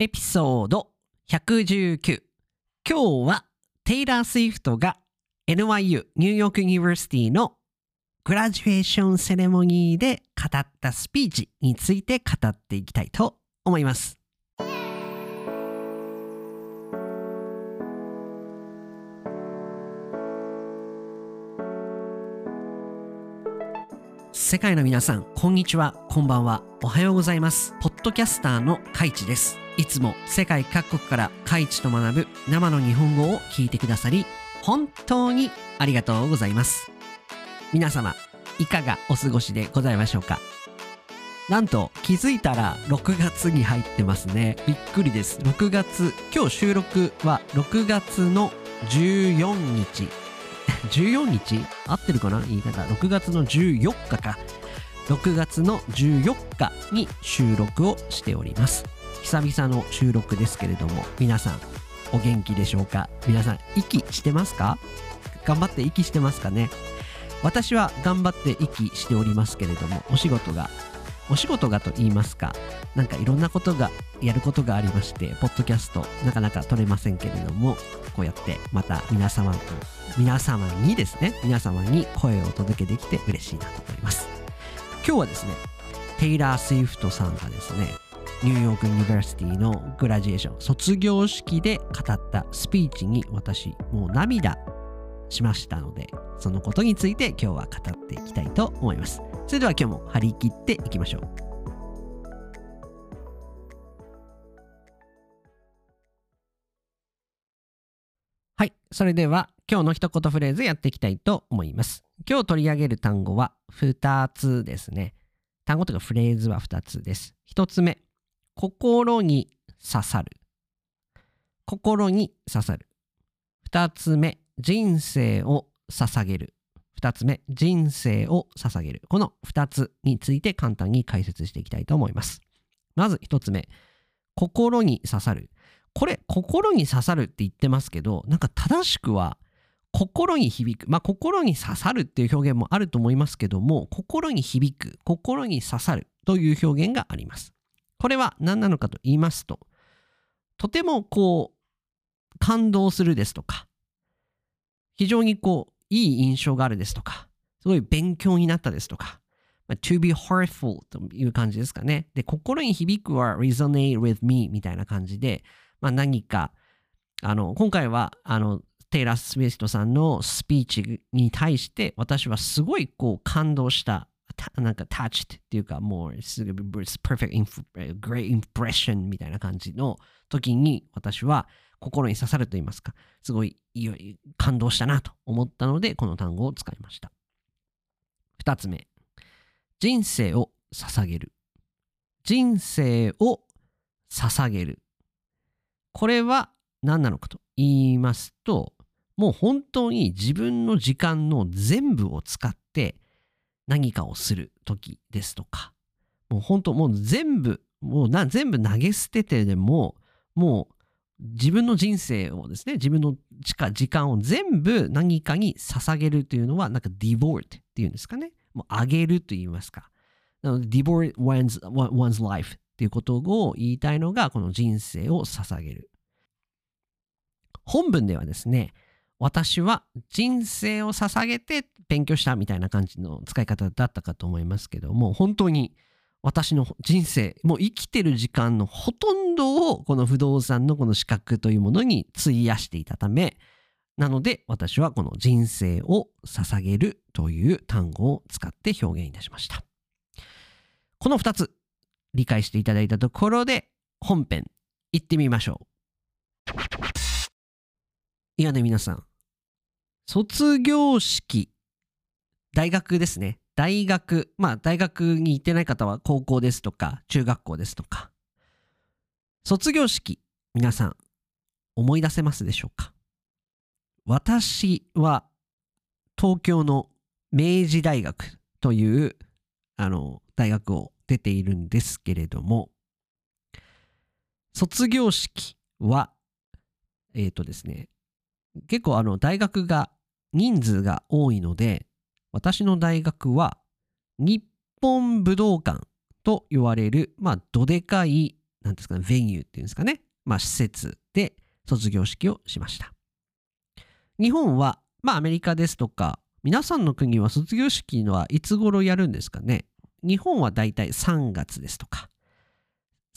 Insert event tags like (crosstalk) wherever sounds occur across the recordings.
エピソード119今日はテイラー・スウィフトが NYU ニューヨーク・ユニバーシティのグラジュエーションセレモニーで語ったスピーチについて語っていきたいと思います。世界の皆さんこんにちはこんばんはおはようございます。ポッドキャスターのカイチです。いつも世界各国からカイチと学ぶ生の日本語を聞いてくださり本当にありがとうございます。皆様いかがお過ごしでございましょうか？なんと気づいたら6月に入ってますね。びっくりです。6月今日収録は6月の14日。(laughs) 14日？合ってるかな？言い方。6月の14日か。6月の14日に収録をしております。久々の収録ですけれども皆さんお元気でしょうか？皆さん息してますか？頑張って息してますかね？私は頑張って息しておりますけれどもお仕事がお仕事がと言いますかなんかいろんなことがやることがありましてポッドキャストなかなか撮れませんけれどもこうやってまた皆様と皆様にですね皆様に声をお届けできて嬉しいなと思います。今日はですねテイラー・スウィフトさんがですねニューヨーク・ユニバーシティのグラジエーション卒業式で語ったスピーチに私もう涙しましたのでそのことについて今日は語っていきたいと思います。それでは今日も張り切っていきましょう。はいそれでは今日の一言フレーズやっていきたいと思います。今日取り上げる単語は2つですね。単語というかフレーズは2つです。1つ目心に刺さる。心に刺さる。2つ目人生を捧げる。2つ目人生を捧げる。この2つについて簡単に解説していきたいと思います。まず1つ目心に刺さる。これ心に刺さるって言ってますけどなんか正しくは心に響く。まあ心に刺さるっていう表現もあると思いますけども心に響く心に刺さるという表現があります。これは何なのかと言いますととてもこう感動するですとか非常にこういい印象があるですとかすごい勉強になったですとかまあ to be heartful という感じですかね。で心に響くは resonate with me みたいな感じで、まあ、何かあの今回はあのテイラー・スウィフトさんのスピーチに対して私はすごいこう感動したなんか touched っていうかもうすぐ perfect great impression みたいな感じの時に私は心に刺さると言いますかすごい感動したなと思ったのでこの単語を使いました。2つ目。人生を捧げる。人生を捧げる。これは何なのかと言いますともう本当に自分の時間の全部を使って何かをする時ですとかもう本当もう全部もうな全部投げ捨ててでももう自分の人生をですね自分の時間を全部何かに捧げるというのはなんか devote っていうんですかね。もうあげると言いますか。なので devote one's, one's life っていうことを言いたいのがこの人生を捧げる。本文ではですね私は人生を捧げて勉強したみたいな感じの使い方だったかと思いますけども本当に私の人生もう生きてる時間のほとんどをこの不動産のこの資格というものに費やしていたためなので私はこの人生を捧げるという単語を使って表現いたしました。この2つ理解していただいたところで本編行ってみましょう。いやね皆さん。卒業式大学ですね。大学まあ大学に行ってない方は高校ですとか中学校ですとか。卒業式皆さん思い出せますでしょうか？私は東京の明治大学というあの大学を出ているんですけれども卒業式はえっ、ー、とですね結構あの大学が人数が多いので私の大学は日本武道館と言われるまあどでかいなんですかね、ベニューっていうんですかね、まあ施設で卒業式をしました。日本は、まあアメリカですとか、皆さんの国は卒業式のはいつ頃やるんですかね日本はだいたい3月ですとか。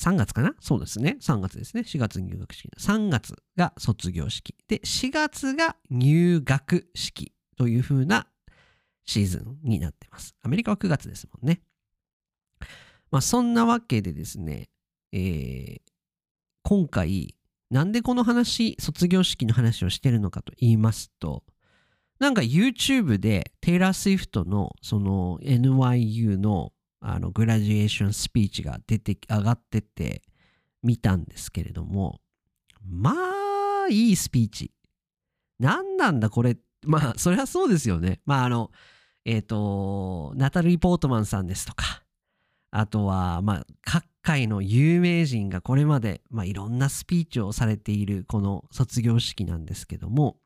3月かな？そうですね。3月ですね。4月入学式。3月が卒業式。で、4月が入学式という風なシーズンになってます。アメリカは9月ですもんね。まあそんなわけでですね、えー、今回、なんでこの話、卒業式の話をしてるのかと言いますと、なんか YouTube でテイラー・スウィフトのその NYU のあのグラジュエーションスピーチが出て上がってって見たんですけれどもまあいいスピーチ。何なんだこれ。まあそりゃそうですよね。まああのえっ、ー、とナタリー・ポートマンさんですとかあとはまあ各界の有名人がこれまで、まあ、いろんなスピーチをされているこの卒業式なんですけども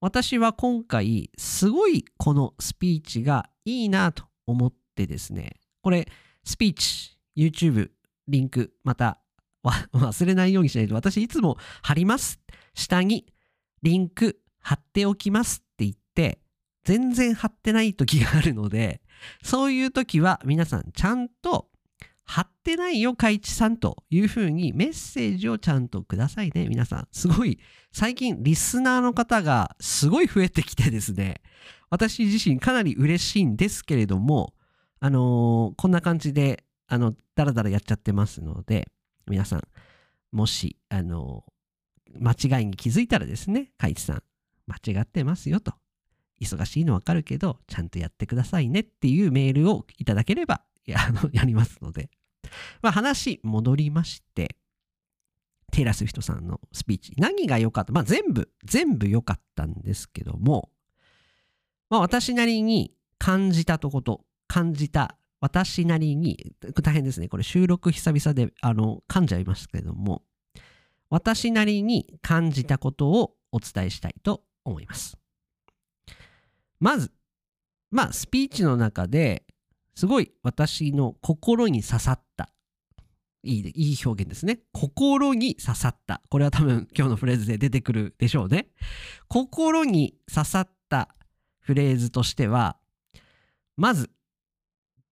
私は今回すごいこのスピーチがいいなと思ってですねこれスピーチ YouTube リンクまた (laughs) 忘れないようにしないと私いつも貼ります下にリンク貼っておきますって言って全然貼ってない時があるのでそういう時は皆さんちゃんと貼ってないよ、海地さんというふうにメッセージをちゃんとくださいね、皆さん。すごい、最近リスナーの方がすごい増えてきてですね、私自身かなり嬉しいんですけれども、あのー、こんな感じで、あの、だらだらやっちゃってますので、皆さん、もし、あのー、間違いに気づいたらですね、海地さん、間違ってますよと。忙しいのわかるけど、ちゃんとやってくださいねっていうメールをいただければやあのやりますので、まあ、話戻りまして、テイラス・ウィトさんのスピーチ、何が良かった、まあ、全部、全部良かったんですけども、まあ、私なりに感じたとこと、感じた私なりに、大変ですね。これ収録久々で、あの、噛んじゃいますけれども、私なりに感じたことをお伝えしたいと思います。まず、まあ、スピーチの中で、すごい私の心に刺さった。いいいい表現ですね。心に刺さった。これは多分今日のフレーズで出てくるでしょうね。心に刺さったフレーズとしては、まず、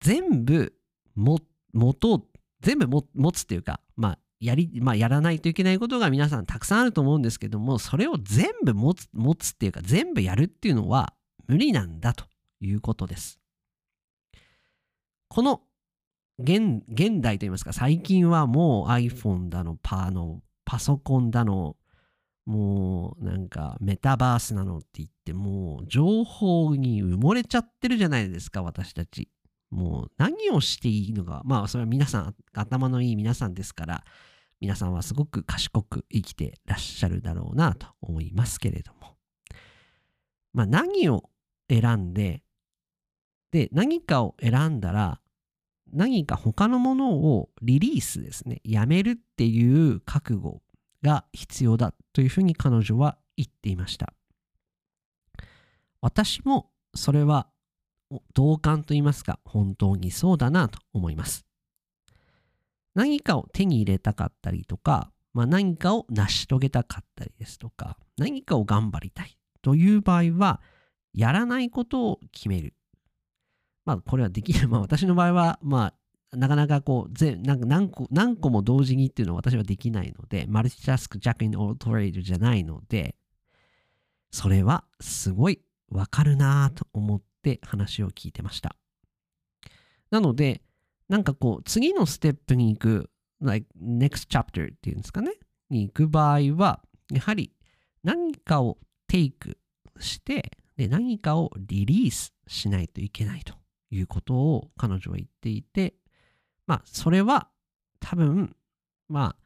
全部も、元全部持つっていうか、まあ、やり、まあ、やらないといけないことが皆さんたくさんあると思うんですけども、それを全部持つ、持つっていうか、全部やるっていうのは無理なんだということです。この現現代といいますか最近はもう iPhone だのパのパソコンだのもうなんかメタバースなのって言ってもう情報に埋もれちゃってるじゃないですか私たちもう何をしていいのかまあそれは皆さん頭のいい皆さんですから皆さんはすごく賢く生きてらっしゃるだろうなと思いますけれどもまあ何を選んでで、何かを選んだら、何か他のものをリリースですね、やめるっていう覚悟が必要だというふうに彼女は言っていました。私もそれは同感と言いますか、本当にそうだなと思います。何かを手に入れたかったりとか、まあ、何かを成し遂げたかったりですとか、何かを頑張りたいという場合は、やらないことを決める。まあ、これはできる。(laughs) まあ、私の場合は、まあ、なかなかこう、何個何個も同時にっていうのは私はできないので、マルチタスクジャックインオートレイドじゃないので、それはすごいわかるなと思ってって話を聞いてました。なので、なんかこう、次のステップに行く、like next chapter っていうんですかね、に行く場合は、やはり何かをテイクして、で、何かをリリースしないといけないと。いうことを彼女は言っていて、まあ、それは多分、まあ、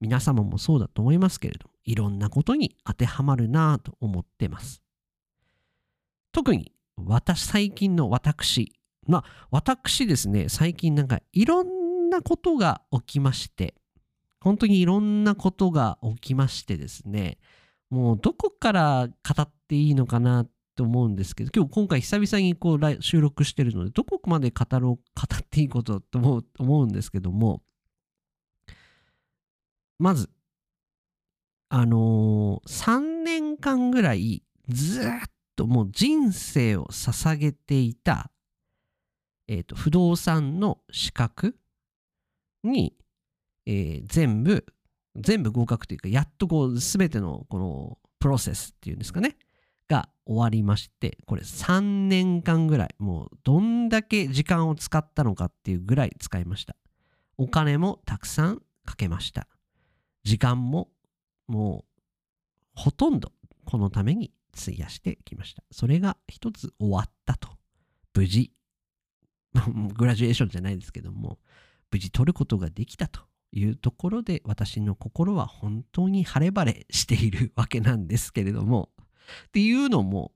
皆様もそうだと思いますけれども、いろんなことに当てはまるなと思ってます。特に、私、最近の私、まあ、私ですね、最近なんかいろんなことが起きまして、本当にいろんなことが起きましてですね、もうどこから語っていいのかなと思うんですけど、今日今回久々にこう収録してるので、どこまで語ろう、語っていいことと思う思うんですけども、まず、あのー、3年間ぐらいずっともう人生を捧げていた、え、ー、と、不動産の資格に、えー、全部、全部合格というか、やっとこう、すべてのこのプロセスっていうんですかね、が終わりまして、これ3年間ぐらい、もうどんだけ時間を使ったのかっていうぐらい使いました。お金もたくさんかけました。時間ももうほとんどこのために費やしてきました。それが一つ終わったと。無事、(laughs) グラジュエーションじゃないですけども、無事取ることができたというところで私の心は本当に晴れ晴れしているわけなんですけれども、っていうのも、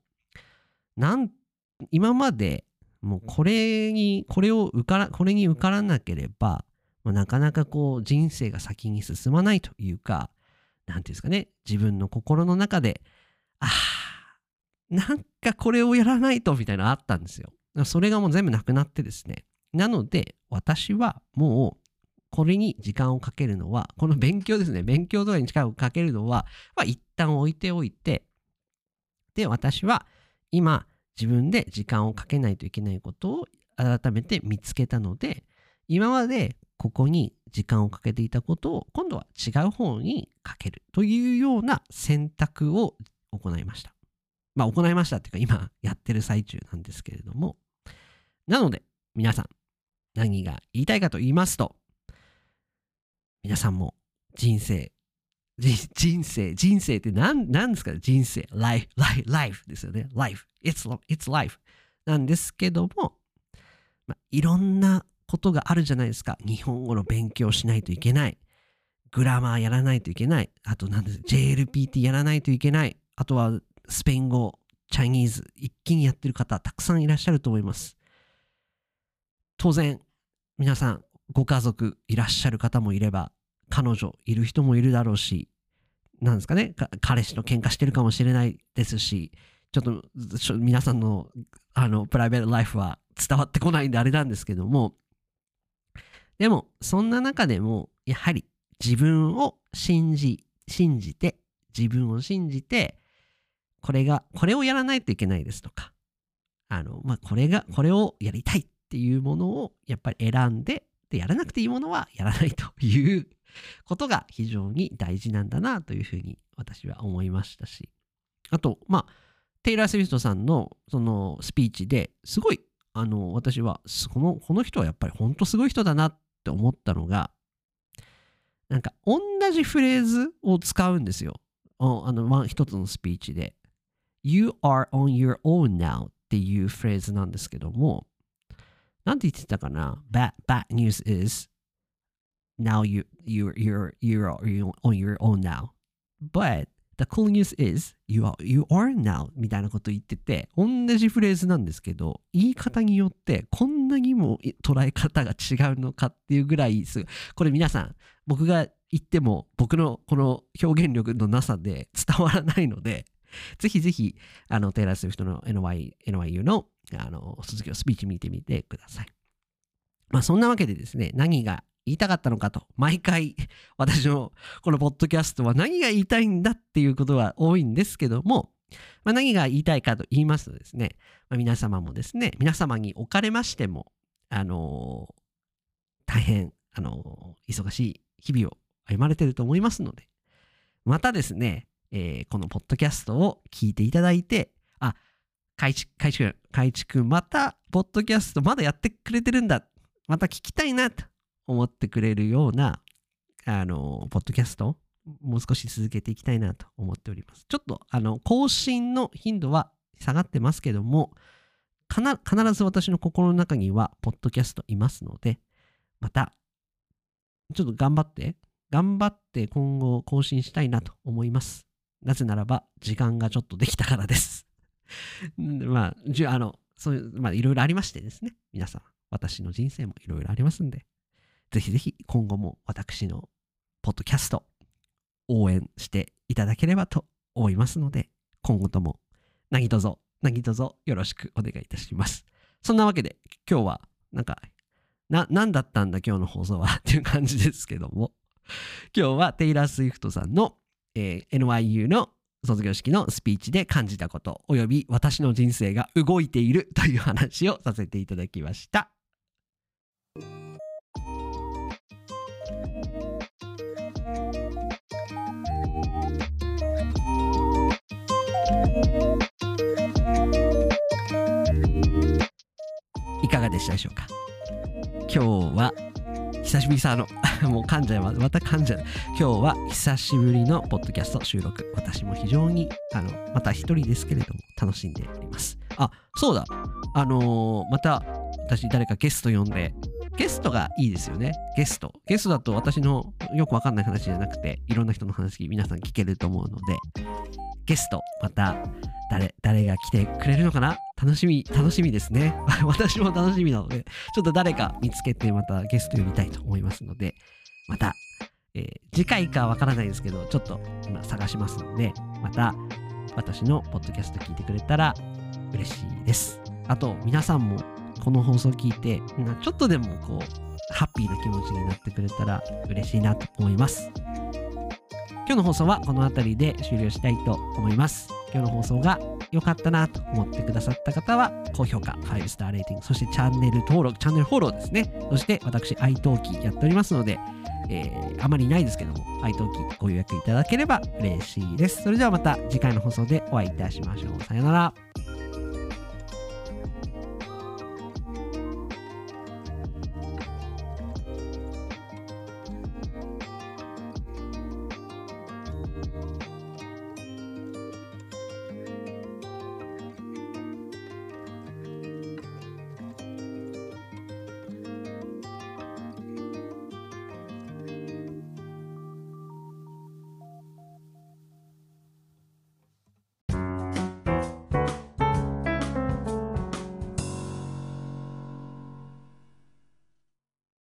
なん今までもうこれに、これを受から、これに受からなければ、まあ、なかなかこう人生が先に進まないというか、なんていうんですかね、自分の心の中で、ああ、なんかこれをやらないとみたいなのあったんですよ。それがもう全部なくなってですね。なので、私はもう、これに時間をかけるのは、この勉強ですね、勉強とかに時間をかけるのは、まあ、一旦置いておいて、で、私は今、自分で時間をかけないといけないことを改めて見つけたので、今までここに時間をかけていたことを今度は違う方にかけるというような選択を行いました。まあ行いましたっていうか今やってる最中なんですけれども。なので皆さん何が言いたいかと言いますと皆さんも人生人生、人生って何何ですか人生、life, life, life ですよね。life, it's, it's life なんですけども、まあ、いろんなことがあるじゃないですか。日本語の勉強しないといけない。グラマーやらないといけない。あと何です JLPT やらないといけない。あとはスペイン語、チャイニーズ、一気にやってる方たくさんいらっしゃると思います。当然、皆さん、ご家族いらっしゃる方もいれば、彼女いる人もいるだろうし、なんですかね、彼氏と喧嘩してるかもしれないですし、ちょっと皆さんのあのプライベートライフは伝わってこないんであれなんですけども、でも、そんな中でも、やはり自分を信じ、信じて、自分を信じて、これが、これをやらないといけないですとか、あの、まあ、これが、これをやりたいっていうものを、やっぱり選んで、で、やらなくていいものはやらないということが非常に大事なんだなというふうに私は思いましたし、あと、まあ、テイラー・スウィフトさんのそのスピーチですごい、あの、私は、この、この人はやっぱり本当すごい人だなって思ったのが、なんか同じフレーズを使うんですよ。あの、まあ、一つのスピーチで。You are on your own now っていうフレーズなんですけども、なんて言ってたかな？Bad, bad news is now you, you're, you're, you're on your own now. But The cool news is you are, you are now みたいなこと言ってて、同じフレーズなんですけど、言い方によってこんなにも捉え方が違うのかっていうぐらいす、これ皆さん、僕が言っても僕のこの表現力のなさで伝わらないので、ぜひぜひ、あの、テイラー・スウィフトの NY NYU のあの卒業スピーチ見てみてください。まあそんなわけでですね、何が言いたかったのかと、毎回私のこのポッドキャストは何が言いたいんだっていうことは多いんですけども、まあ、何が言いたいかと言いますとですね、まあ、皆様もですね、皆様におかれましても、あのー、大変、あのー、忙しい日々を歩まれてると思いますので、またですね、えー、このポッドキャストを聞いていただいて、あ、かいち、かいちくん、かいちくん、また、ポッドキャストまだやってくれてるんだ。また聞きたいな、と思ってくれるような、あの、ポッドキャスト、もう少し続けていきたいなと思っております。ちょっと、あの、更新の頻度は下がってますけども、必ず私の心の中には、ポッドキャストいますので、また、ちょっと頑張って、頑張って今後更新したいなと思います。なぜならば、時間がちょっとできたからです。(laughs) まあ、じゃあの、そういう、まあ、いろいろありましてですね、皆さん、私の人生もいろいろありますんで、ぜひぜひ今後も私のポッドキャスト応援していただければと思いますので、今後とも何卒、何卒よろしくお願いいたします。そんなわけで今日はなんか、な、何だったんだ今日の放送はっていう感じですけども、今日はテイラー・スウィフトさんの、えー NYU の卒業式のスピーチで感じたことおよび私の人生が動いているという話をさせていただきました。いかがでしたでしょうか？今日は久しぶりさあの (laughs) もう噛んじゃいます。また噛んじゃう。今日は久しぶりのポッドキャスト収録。私も非常にあのまた一人ですけれども楽しんでおります。あそうだ。あのーまた私誰かゲスト呼んでゲストがいいですよね。ゲスト。ゲストだと私のよくわかんない話じゃなくていろんな人の話皆さん聞けると思うのでゲストまた誰誰が来てくれるのかな？楽しみ楽しみですね。(laughs) 私も楽しみなのでちょっと誰か見つけてまたゲスト呼びたいと思いますのでまた、えー次回かわからないですけどちょっと今探しますのでまた私のポッドキャスト聞いてくれたら嬉しいです。あと皆さんもこの放送聞いてちょっとでもこうハッピーな気持ちになってくれたら嬉しいなと思います。今日の放送はこの辺りで終了したいと思います。今日の放送が良かったなと思ってくださった方は、高評価、5スターレーティング、そしてチャンネル登録、チャンネルフォローですね。そして私、i t a l k やっておりますので、えーあまりないですけども、i t a l k ご予約いただければ嬉しいです。それではまた次回の放送でお会いいたしましょう。さよなら。